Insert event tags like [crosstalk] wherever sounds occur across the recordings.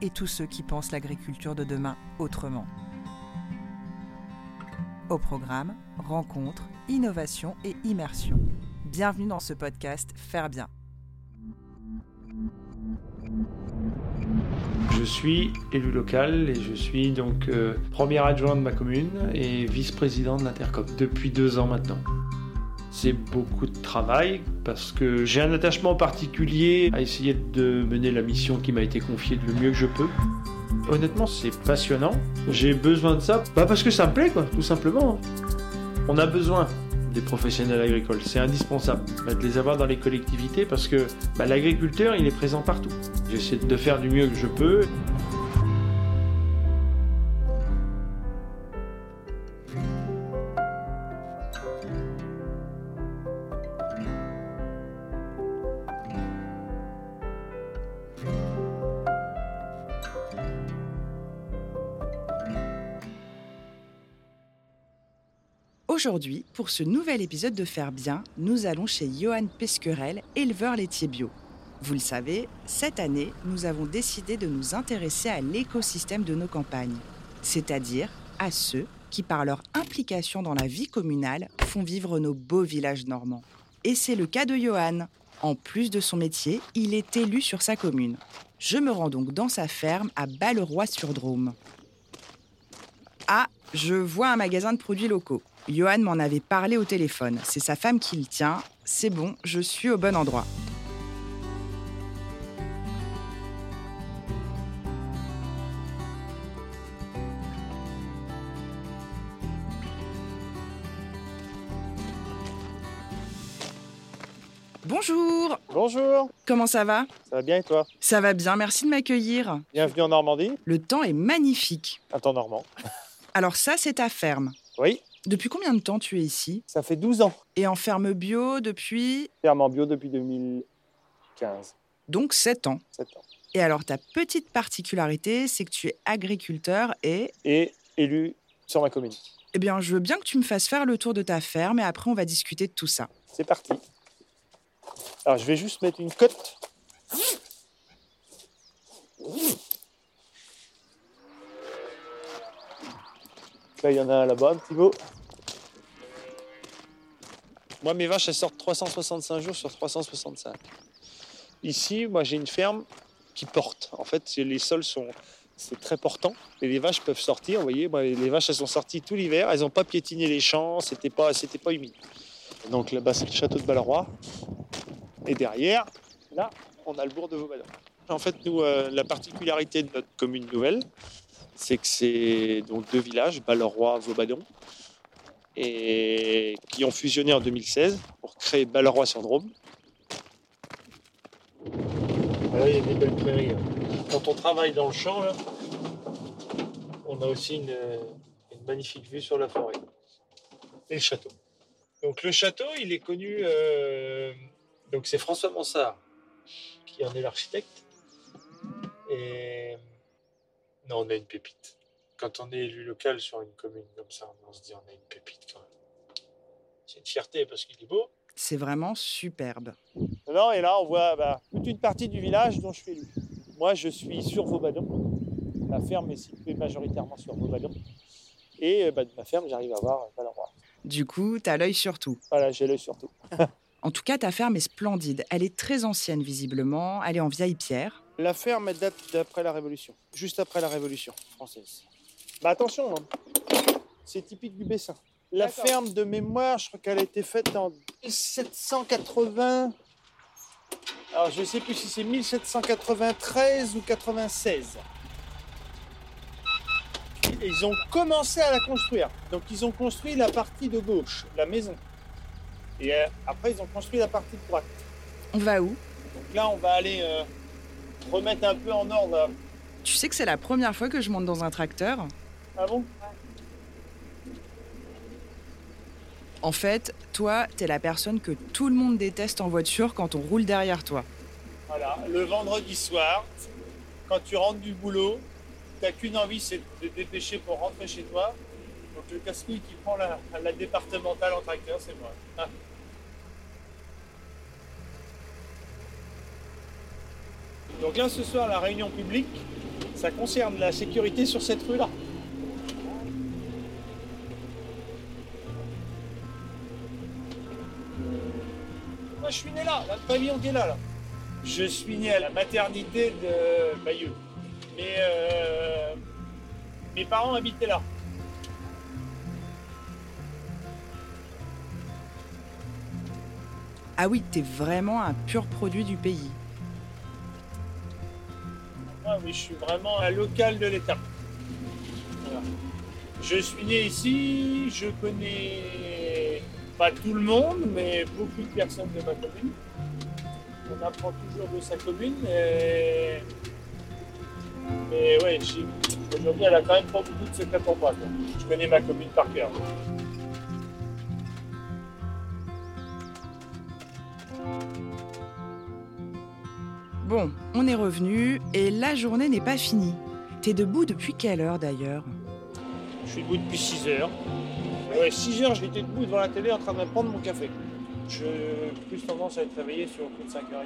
et tous ceux qui pensent l'agriculture de demain autrement. Au programme, rencontres, innovation et immersion. Bienvenue dans ce podcast Faire bien. Je suis élu local et je suis donc euh, premier adjoint de ma commune et vice-président de l'Intercop depuis deux ans maintenant. C'est beaucoup de travail parce que j'ai un attachement particulier à essayer de mener la mission qui m'a été confiée le mieux que je peux. Honnêtement, c'est passionnant. J'ai besoin de ça, bah parce que ça me plaît, quoi, tout simplement. On a besoin des professionnels agricoles, c'est indispensable de les avoir dans les collectivités parce que bah, l'agriculteur, il est présent partout. J'essaie de faire du mieux que je peux. Aujourd'hui, pour ce nouvel épisode de Faire Bien, nous allons chez Johan Pesquerel, éleveur laitier bio. Vous le savez, cette année, nous avons décidé de nous intéresser à l'écosystème de nos campagnes, c'est-à-dire à ceux qui, par leur implication dans la vie communale, font vivre nos beaux villages normands. Et c'est le cas de Johan. En plus de son métier, il est élu sur sa commune. Je me rends donc dans sa ferme à Balleroy-sur-Drôme. Ah, je vois un magasin de produits locaux. Johan m'en avait parlé au téléphone. C'est sa femme qui le tient. C'est bon, je suis au bon endroit. Bonjour Bonjour, Comment ça va? Ça va bien et toi? Ça va bien, merci de m'accueillir. Bienvenue en Normandie, Le temps est magnifique. un temps normand. Alors ça, c'est ta ferme. Oui, Depuis combien de temps tu es ici? Ça fait 12 ans. Et en ferme bio depuis? Ferme en bio depuis 2015, donc 7 ans. 7 ans. Et alors ta petite particularité, c'est que tu es agriculteur et Et élu sur ma commune. eh bien, je veux bien que tu me fasses faire le tour de ta ferme et après on va discuter de tout ça. C'est parti. Alors je vais juste mettre une cote. Il y en a là-bas, un petit beau. Moi, mes vaches, elles sortent 365 jours sur 365. Ici, moi, j'ai une ferme qui porte. En fait, les sols sont c'est très portant et les vaches peuvent sortir. Vous voyez, les vaches, elles sont sorties tout l'hiver. Elles n'ont pas piétiné les champs. C'était pas, pas humide. Donc là-bas, c'est le château de Balleroy. Et derrière, là, on a le bourg de Vaubadon. En fait, nous, euh, la particularité de notre commune nouvelle, c'est que c'est donc deux villages, Balleroy, Vaubadon, et qui ont fusionné en 2016 pour créer Balleroy-sur-Drôme. Là, il y a des belles prairies. hein. Quand on travaille dans le champ, on a aussi une, magnifique vue sur la forêt et le château. Donc le château, il est connu. euh, donc c'est François Mansart qui en est l'architecte. Non, on a une pépite. Quand on est élu local sur une commune comme ça, on se dit on a une pépite quand même. C'est une fierté parce qu'il est beau. C'est vraiment superbe. Non, et là on voit bah, toute une partie du village dont je suis élu. Moi, je suis sur Vaubadon. La ferme est située majoritairement sur Vaubadon. Et euh, bah, de ma ferme, j'arrive à voir Balleroy. Du coup, t'as l'œil sur tout. Voilà, j'ai l'œil sur tout. [laughs] En tout cas, ta ferme est splendide. Elle est très ancienne visiblement. Elle est en vieille pierre. La ferme elle date d'après la Révolution, juste après la Révolution française. Bah attention, hein. c'est typique du Bessin. La ferme de mémoire, je crois qu'elle a été faite en 1780. Alors je ne sais plus si c'est 1793 ou 96. Et ils ont commencé à la construire. Donc ils ont construit la partie de gauche, la maison. Et euh, après ils ont construit la partie de droite. On va où? Donc là, on va aller euh, remettre un peu en ordre Tu sais que c'est la première fois que je monte dans un tracteur Ah bon? En fait, toi, t'es la personne que tout le monde déteste en voiture quand on roule derrière toi. Voilà, le vendredi soir, quand tu rentres du boulot, t'as qu'une envie, c'est de te dépêcher pour rentrer chez toi. Donc le casse qui prend la, la départementale en tracteur, c'est moi. Donc là, ce soir, la réunion publique, ça concerne la sécurité sur cette rue-là. Moi, je suis né là, là, le pavillon qui est là, là. Je suis né à la maternité de Bayeux. Mais euh, mes parents habitaient là. Ah oui, t'es vraiment un pur produit du pays. Oui, je suis vraiment un local de l'État. Je suis né ici, je connais pas tout le monde, mais beaucoup de personnes de ma commune. On apprend toujours de sa commune. Et... Mais ouais, aujourd'hui, elle a quand même pas beaucoup de secrets pour moi. Je connais ma commune par cœur. Bon, on est revenu et la journée n'est pas finie. T'es debout depuis quelle heure d'ailleurs? Je suis debout depuis 6 heures. Ouais, 6 heures, j'étais debout devant la télé en train de prendre mon café. Je plus tendance à être réveillé sur plus de 5h30.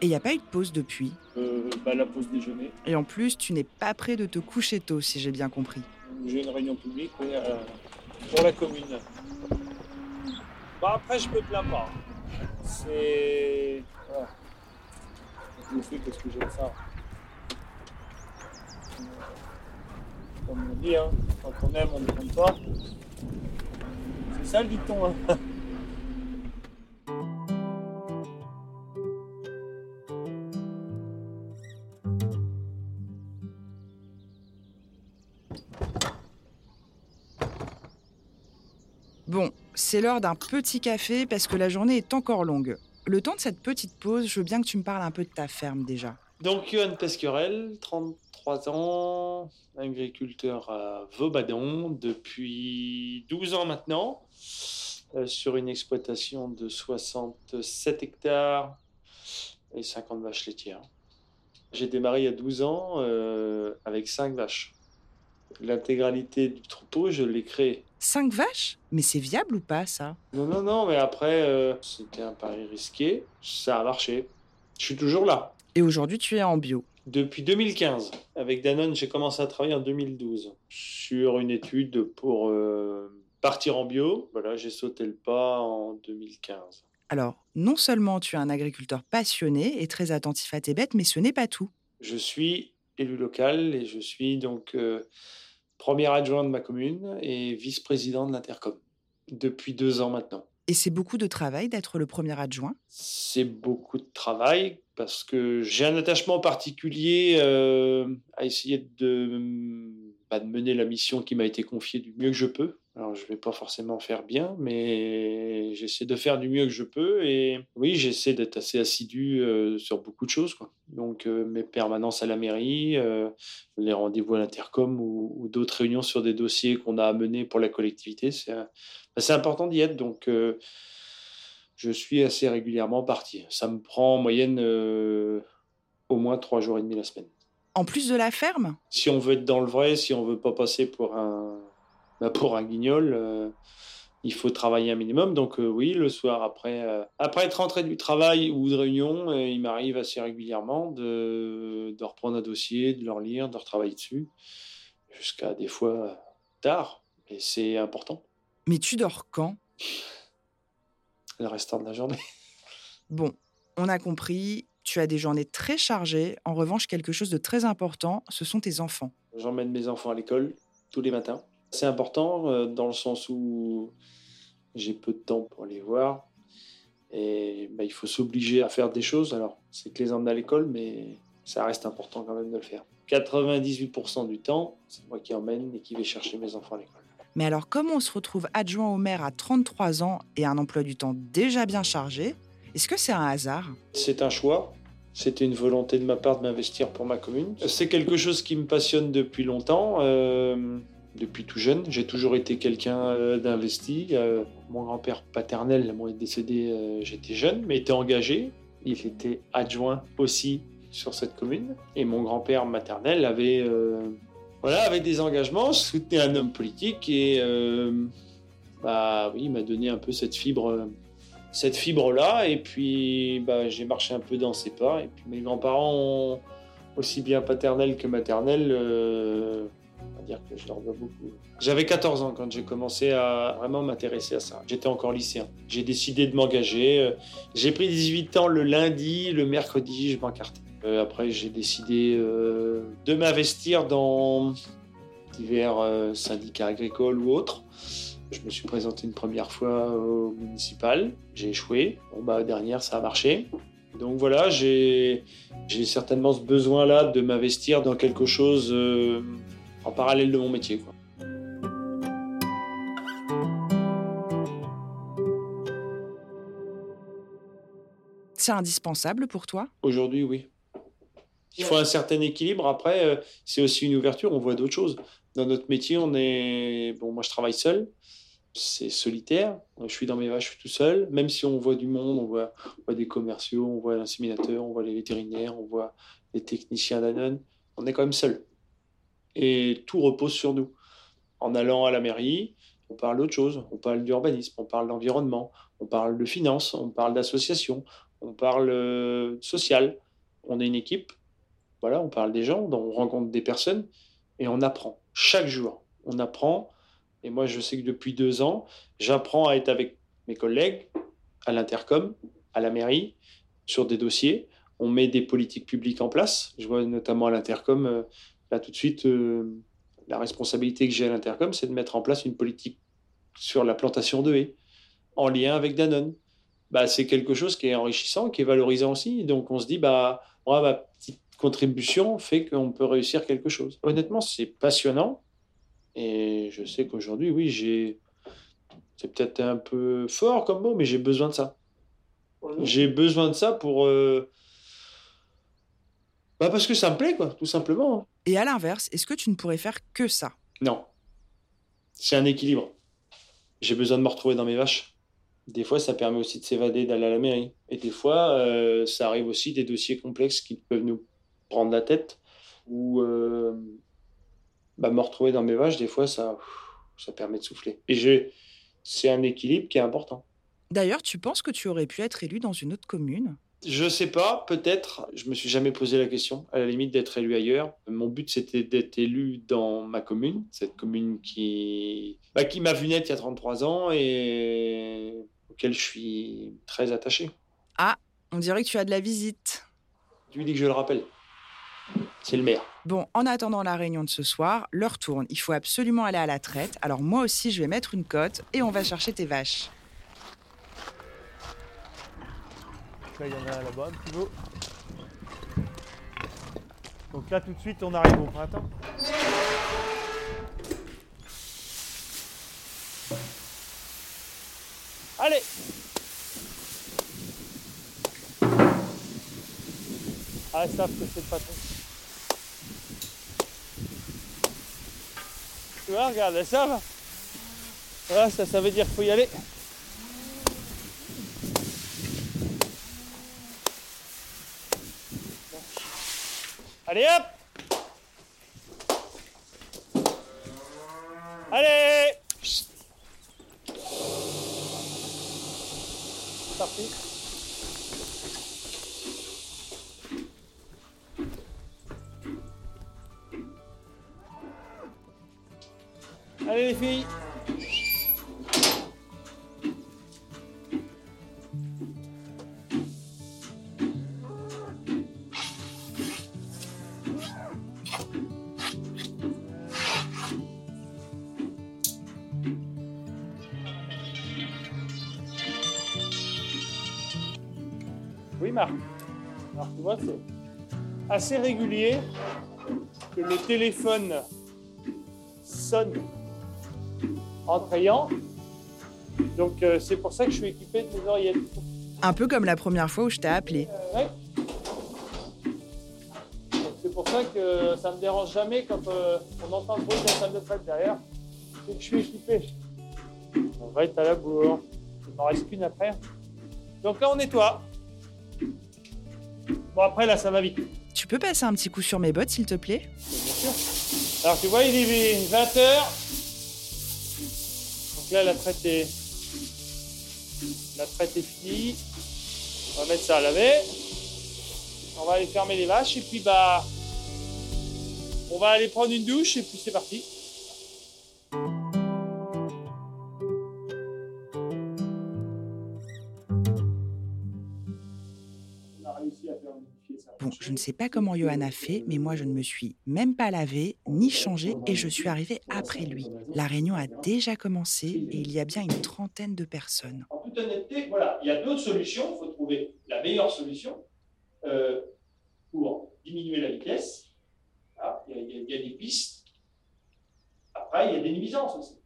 Et y a pas eu de pause depuis? Euh, bah, la pause déjeuner. Et en plus, tu n'es pas prêt de te coucher tôt, si j'ai bien compris. J'ai une réunion publique oui, euh, pour la commune. Bon, après, je me plains pas. C'est. Voilà. Le fais parce que j'aime ça. Comme on dit, hein, quand on aime, on ne compte pas. C'est ça le dicton. Hein. Bon, c'est l'heure d'un petit café parce que la journée est encore longue. Le temps de cette petite pause, je veux bien que tu me parles un peu de ta ferme déjà. Donc, Johan Pesquerel, 33 ans, agriculteur à Vaubadon depuis 12 ans maintenant, euh, sur une exploitation de 67 hectares et 50 vaches laitières. J'ai démarré il y a 12 ans euh, avec 5 vaches. L'intégralité du troupeau, je l'ai créé. Cinq vaches? Mais c'est viable ou pas ça? Non, non, non, mais après, euh, c'était un pari risqué. Ça a marché. Je suis toujours là. Et aujourd'hui, tu es en bio. Depuis 2015. Avec Danone, j'ai commencé à travailler en 2012 sur une étude pour euh, partir en bio. Voilà, j'ai sauté le pas en 2015. Alors, non seulement tu es un agriculteur passionné et très attentif à tes bêtes, mais ce n'est pas tout. Je suis élu local et je suis donc euh, premier adjoint de ma commune et vice-président de l'Intercom depuis deux ans maintenant. Et c'est beaucoup de travail d'être le premier adjoint? C'est beaucoup de travail parce que j'ai un attachement particulier euh, à essayer de, bah, de mener la mission qui m'a été confiée du mieux que je peux. Alors, je ne vais pas forcément faire bien, mais j'essaie de faire du mieux que je peux. Et oui, j'essaie d'être assez assidu euh, sur beaucoup de choses. Quoi. Donc, euh, mes permanences à la mairie, euh, les rendez-vous à l'intercom ou, ou d'autres réunions sur des dossiers qu'on a à mener pour la collectivité, c'est c'est important d'y être. Donc, je suis assez régulièrement parti. Ça me prend en moyenne au moins trois jours et demi la semaine. En plus de la ferme? Si on veut être dans le vrai, si on veut pas passer pour un, bah, pour un guignol, euh, il faut travailler un minimum. Donc euh, oui, le soir, après, euh, après être rentré du travail ou de réunion, il m'arrive assez régulièrement de, de reprendre un dossier, de le relire, de retravailler dessus, jusqu'à des fois tard. Et c'est important, Mais tu dors quand? Le restant de la journée. [laughs] Bon, on a compris, tu as des journées très chargées. En revanche, quelque chose de très important, ce sont tes enfants. J'emmène mes enfants à l'école tous les matins. C'est important euh, dans le sens où j'ai peu de temps pour les voir. Et bah, il faut s'obliger à faire des choses. Alors, c'est que les emmener à l'école, mais ça reste important quand même de le faire. 98% du temps, c'est moi qui emmène et qui vais chercher mes enfants à l'école. Mais alors, comment on se retrouve adjoint au maire à 33 ans et un emploi du temps déjà bien chargé Est-ce que c'est un hasard? C'est un choix. C'était une volonté de ma part de m'investir pour ma commune. C'est quelque chose qui me passionne depuis longtemps, euh, depuis tout jeune. J'ai toujours été quelqu'un euh, d'investi. Euh, mon grand-père paternel, est décédé, euh, j'étais jeune, mais était engagé. Il était adjoint aussi sur cette commune. Et mon grand-père maternel avait, voilà, avait des engagements, soutenait un homme politique et bah oui, il m'a donné un peu cette fibre, cette fibre là. Et puis bah, j'ai marché un peu dans ses pas. Et puis mes grands-parents aussi bien paternel que maternel. euh, va dire que je leur dois beaucoup. J'avais 14 ans quand j'ai commencé à vraiment m'intéresser à ça. J'étais encore lycéen. J'ai décidé de m'engager. Euh, J'ai pris 18 ans le lundi, le mercredi, je m'encartais. Euh, après, j'ai décidé euh, de m'investir dans divers syndicats agricoles ou autres. Je me suis présenté une première fois au municipal. J'ai échoué. Bon, bah, dernière, ça a marché. Donc voilà, j'ai certainement ce besoin-là de m'investir dans quelque chose en parallèle de mon métier. quoi. C'est indispensable pour toi? Aujourd'hui, oui. Il faut un certain équilibre. Après, euh, c'est aussi une ouverture. On voit d'autres choses. Dans notre métier, on est. Bon, moi, je travaille seul. C'est solitaire. Je suis dans mes vaches, je suis tout seul. Même si on voit du monde, on voit, on voit des commerciaux, on voit l'inséminateur, on voit les vétérinaires, on voit les techniciens d'Anon. On est quand même seul. Et tout repose sur nous. En allant à la mairie, on parle d'autre chose. On parle d'urbanisme, on parle d'environnement, on parle de finances, on parle d'association, on parle euh, social. On est une équipe voilà, on parle des gens, on rencontre des personnes et on apprend. Chaque jour, on apprend. Et moi, je sais que depuis deux ans, j'apprends à être avec mes collègues à l'intercom, à la mairie, sur des dossiers. On met des politiques publiques en place. Je vois notamment à l'intercom, euh, là tout de suite, euh, la responsabilité que j'ai à l'intercom, c'est de mettre en place une politique sur la plantation de haies, en lien avec Danone. Bah, c'est quelque chose qui est enrichissant, qui est valorisant aussi. Donc on se dit, bah, moi, ma petite contribution fait qu'on peut réussir quelque chose. Honnêtement, c'est passionnant. Et je sais qu'aujourd'hui, oui, j'ai. C'est peut-être un peu fort comme mot, mais j'ai besoin de ça. J'ai besoin de ça pour. euh, Bah parce que ça me plaît, quoi, tout simplement. Et à l'inverse, est-ce que tu ne pourrais faire que ça? Non. C'est un équilibre. J'ai besoin de me retrouver dans mes vaches. Des fois, ça permet aussi de s'évader, d'aller à la mairie. Et des fois, euh, ça arrive aussi des dossiers complexes qui peuvent nous prendre la tête. Ou euh, bah, me retrouver dans mes vaches, des fois, ça, ça permet de souffler. Et j'ai- c'est un équilibre qui est important. D'ailleurs, tu penses que tu aurais pu être élu dans une autre commune? Je sais pas, peut-être. Je me suis jamais posé la question. À la limite d'être élu ailleurs. Mon but, c'était d'être élu dans ma commune, cette commune qui, bah, qui m'a vu naître il y a 33 ans et auquel je suis très attaché. On dirait que tu as de la visite. Tu lui dis que je le rappelle. C'est le maire. Bon, en attendant la réunion de ce soir, l'heure tourne. Il faut absolument aller à la traite. Alors moi aussi, je vais mettre une cote et on va chercher tes vaches. Il y en a là-bas un petit peu. Donc là, tout de suite, on arrive au printemps. Allez Ah, savent que c'est le patron. Tu vois, regarde, elles savent. Voilà, ça, ça veut dire qu'il faut y aller. Allez hop. Allez. Parti. Allez les filles assez régulier que le téléphone sonne en trayant. Donc euh, c'est pour ça que je suis équipé de mes oreillettes. Un peu comme la première fois où je t'ai appelé. Euh, ouais. ça que ça me dérange jamais quand euh, on entend le bruit de la salle de fête derrière. C'est que je suis équipé. On va être à la bourre. Il m'en reste qu'une après. Donc là, on nettoie. Bon, après, là, ça va vite. Tu peux passer un petit coup sur mes bottes, s'il te plaît Bien sûr. Alors, tu vois, il est 20h. Donc là, la traite est... La traite est finie. On va mettre ça à laver. On va aller fermer les vaches et puis bah on va aller prendre une douche et puis c'est parti. Je ne sais pas comment Johan a fait, mais moi je ne me suis même pas lavé, ni changé, et je suis arrivée après lui. La réunion a déjà commencé et il y a bien une trentaine de personnes. En toute honnêteté, voilà, il y a d'autres solutions. Il faut trouver la meilleure solution euh, pour diminuer la vitesse. Voilà, il, y a, il y a- il y a des pistes. Après, il y a des nuisances aussi.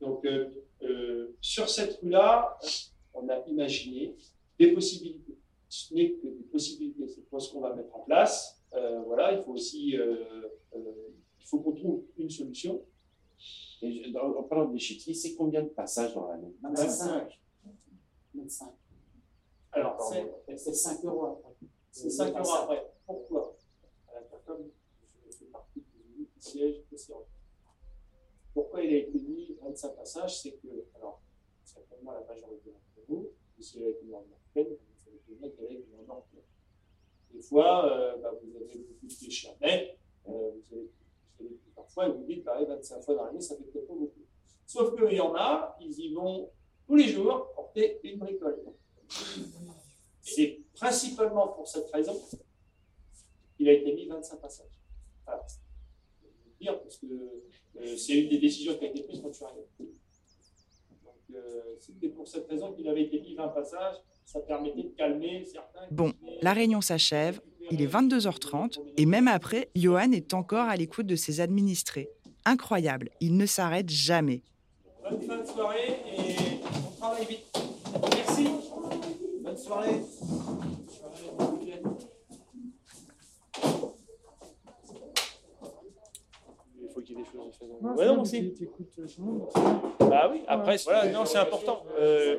Donc, euh, euh, sur cette rue-là, on a imaginé des possibilités. Ce n'est que des possibilités. C'est pas ce qu'on va mettre en place. Euh, voilà, il faut aussi, euh, euh, il faut qu'on trouve une solution. Et je- dans- en parlant de l'échiquier, c'est combien de passages dans l'année? 25. 25. Alors, Pardon. c'est C'est 5 euros après. C'est 5 euros après. Pourquoi? À l'Intercom, je fais partie du siège. Pourquoi il a été mis 25 passages? C'est que, alors, certainement la majorité d'entre vous, si elle a été mis en Nord-Pleine, Des fois, euh, bah, vous avez beaucoup de à mettre, euh, vous avez, vous avez parfois, vous dites, bah, 25 fois dans l'année, ça fait peut-être pas beaucoup. Sauf qu'il y en a, ils y vont tous les jours porter une bricole. C'est principalement pour cette raison qu'il a été mis 25 passages. Voilà. Je vais vous dire parce que euh, c'est une des décisions qui a été prise quand je suis arrivé. Donc euh, c'était pour cette raison qu'il avait été mis 20 passages. Ça permettait de calmer certains. Bon, la réunion s'achève, il est 22h30 et même après, Johan est encore à l'écoute de ses administrés. Incroyable, il ne s'arrête jamais. Bonne fin de soirée et on travaille vite. Merci. Bonne soirée. Il faut Ouais, non, aussi. Bah oui, après, voilà, non, c'est important. Euh,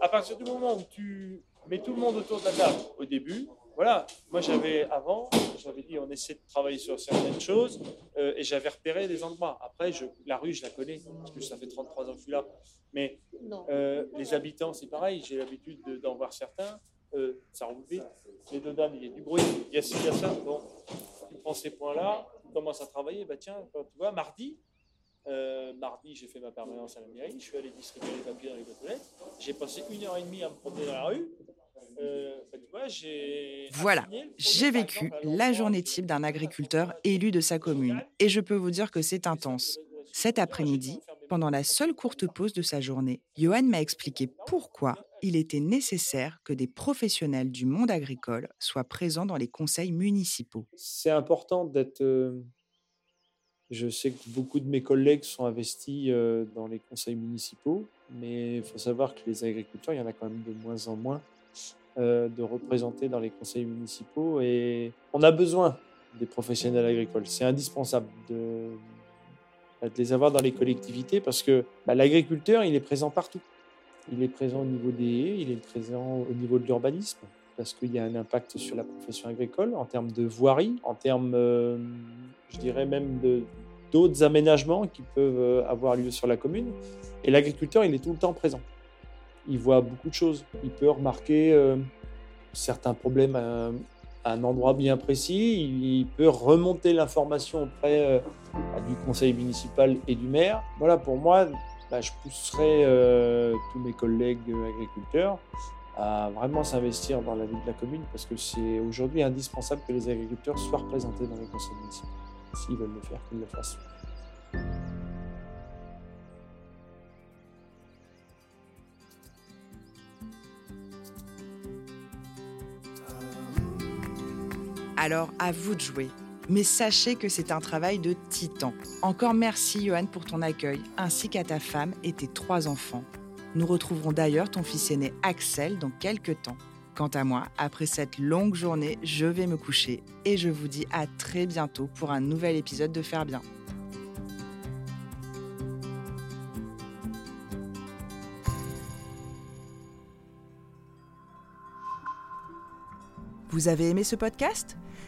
à partir du moment où tu mets tout le monde autour de la table au début, voilà, moi j'avais avant, j'avais dit on essaie de travailler sur certaines choses euh, et j'avais repéré des endroits. Après, je, la rue, je la connais parce que ça fait 33 ans que je suis là. Mais euh, les habitants, c'est pareil, j'ai l'habitude de- d'en voir certains. Euh, ça roule vite. Les deux dames, il y a du bruit, il y a ci, il y a ça. Bon, tu prends ces points-là, tu commences à travailler. Bah tiens, quand tu vois, mardi, euh, mardi, j'ai fait ma permanence à la mairie, je suis allé distribuer les papiers dans les boîtes aux lettres. J'ai passé une heure et demie à me promener dans la rue. Euh, bah, tu vois, j'ai Voilà, J'ai vécu exemple, la journée type d'un agriculteur élu de sa commune et je peux vous dire que c'est intense. Cet après-midi, pendant la seule courte pause de sa journée, Johan m'a expliqué pourquoi il était nécessaire que des professionnels du monde agricole soient présents dans les conseils municipaux. c'est important d'être. euh, je sais que beaucoup de mes collègues sont investis euh, dans les conseils municipaux, mais il faut savoir que les agriculteurs, il y en a quand même de moins en moins euh, de représenter dans les conseils municipaux et on a besoin des professionnels agricoles. C'est indispensable de, de les avoir dans les collectivités parce que bah, l'agriculteur, il est présent partout. Il est présent au niveau des haies, il est présent au niveau de l'urbanisme parce qu'il y a un impact sur la profession agricole en termes de voirie, en termes, euh, je dirais même d'autres aménagements qui peuvent euh, avoir lieu sur la commune. Et l'agriculteur, il est tout le temps présent. Il voit beaucoup de choses. Il peut remarquer euh, certains problèmes à, un endroit bien précis. Il, peut remonter l'information auprès du conseil municipal et du maire. Voilà, pour moi, bah, je pousserai euh, tous mes collègues agriculteurs à vraiment s'investir dans la vie de la commune parce que c'est aujourd'hui indispensable que les agriculteurs soient représentés dans les conseils municipaux. S'ils veulent le faire, qu'ils le fassent. Alors à vous de jouer. Mais sachez que c'est un travail de titan. Encore merci Johan pour ton accueil, ainsi qu'à ta femme et tes trois enfants. Nous retrouverons d'ailleurs ton fils aîné Axel dans quelques temps. Quant à moi, après cette longue journée, je vais me coucher et je vous dis à très bientôt pour un nouvel épisode de Faire Bien. Vous avez aimé ce podcast?